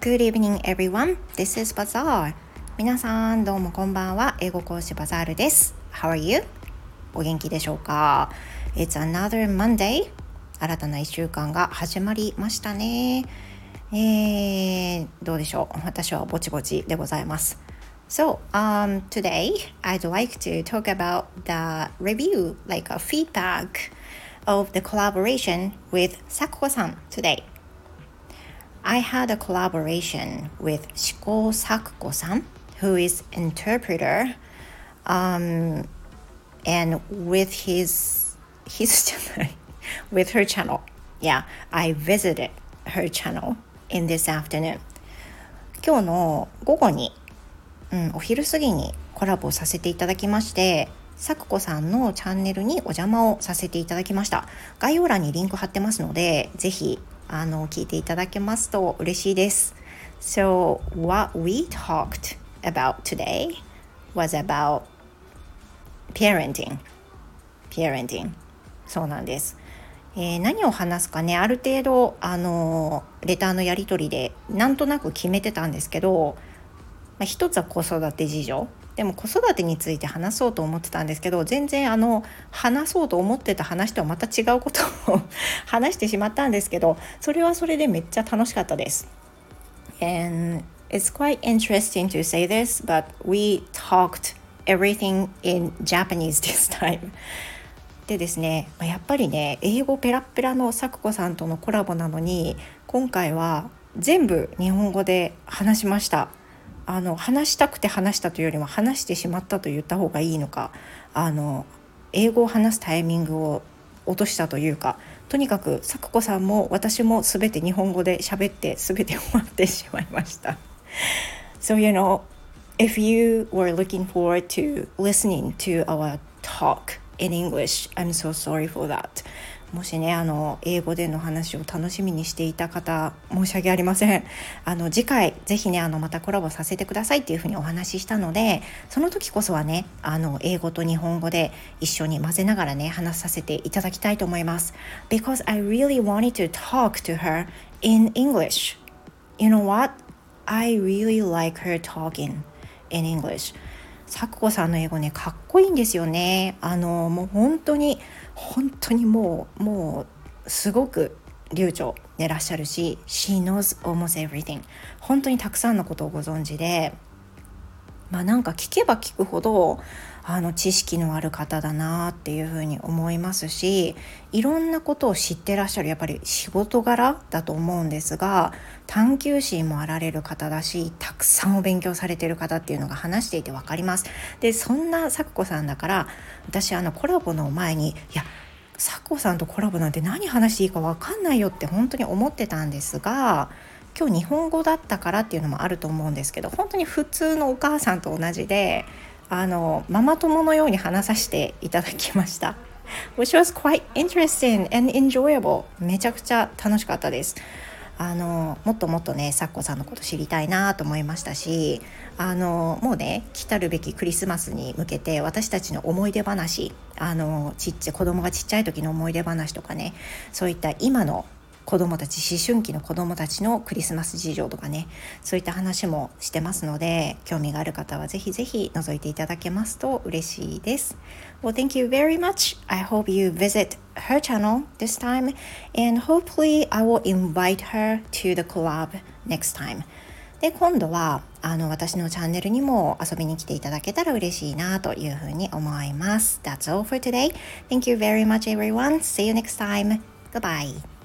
Good evening everyone. This is Bazaar. 皆さんどうもこんばんは。英語講師バザールです。How are you? お元気でしょうか ?It's another Monday. 新たな1週間が始まりましたね。えー、どうでしょう私はぼちぼちでございます。So, um, today I'd like to talk about the review, like a feedback of the collaboration with Sakuko-san today. I had a collaboration with Shiko Sakuko-san, who is interpreter, um, and with his his with her channel. Yeah, I visited her channel in this afternoon. 今日の午後に、うん、お昼過ぎにコラボさせていただきましてさくこさんのチャンネルにお邪魔をさせていただきました概要欄にリンク貼ってますのでぜひあの聞いていただけますと嬉しいです。So what we talked about today was about parenting. Parenting. そうなんです。えー、何を話すかね。ある程度あのレターのやり取りでなんとなく決めてたんですけど、まあ、一つは子育て事情。でも子育てについて話そうと思ってたんですけど全然あの話そうと思ってた話とはまた違うことを 話してしまったんですけどそれはそれでめっちゃ楽しかったです。And it's quite interesting to say this, but we talked everything in Japanese this time. でですねやっぱりね英語ペラペラのさくこさんとのコラボなのに今回は全部日本語で話しました。あの話したくて話したというよりも話してしまったと言った方がいいのかあの英語を話すタイミングを落としたというかとにかくさくこさんも私も全て日本語で喋って全て終わってしまいました。so you know if you were looking forward to listening to our talk in English I'm so sorry for that もしねあの英語での話を楽しみにしていた方申し訳ありません。あの次回ぜひねあのまたコラボさせてくださいっていうふうにお話ししたのでその時こそはねあの英語と日本語で一緒に混ぜながらね話させていただきたいと思います。Because I really wanted to talk to her in English. You know what? I really like her talking in English. 咲子さんの英語ねかっこいいんですよね。あのもう本当に本当にもうもうすごく流暢でらっしゃるし She knows almost everything 本当にたくさんのことをご存知で。まあなんか聞けば聞くほどあの知識のある方だなっていうふうに思いますしいろんなことを知ってらっしゃるやっぱり仕事柄だと思うんですが探求心もあられる方だしたくさんお勉強されてる方っていうのが話していて分かります。でそんな咲子さんだから私あのコラボの前にいや咲子さんとコラボなんて何話していいか分かんないよって本当に思ってたんですが今日日本語だったからっていうのもあると思うんですけど本当に普通のお母さんと同じであのママ友のように話させていただきました。which was quite interesting and enjoyable めちゃくちゃ楽しかったです。あのもっともっとねサッコさんのこと知りたいなと思いましたしあのもうね来たるべきクリスマスに向けて私たちの思い出話あのちっちゃ子供がちっちゃい時の思い出話とかねそういった今の子どもたち思春期の子どもたちのクリスマス事情とかねそういった話もしてますので興味がある方はぜひぜひ覗いていただけますと嬉しいです。Well, thank you very much. I hope you visit her channel this time and hopefully I will invite her to the collab next time. で今度はあの私のチャンネルにも遊びに来ていただけたら嬉しいなというふうに思います。That's all for today. Thank you very much everyone. See you next time. Goodbye.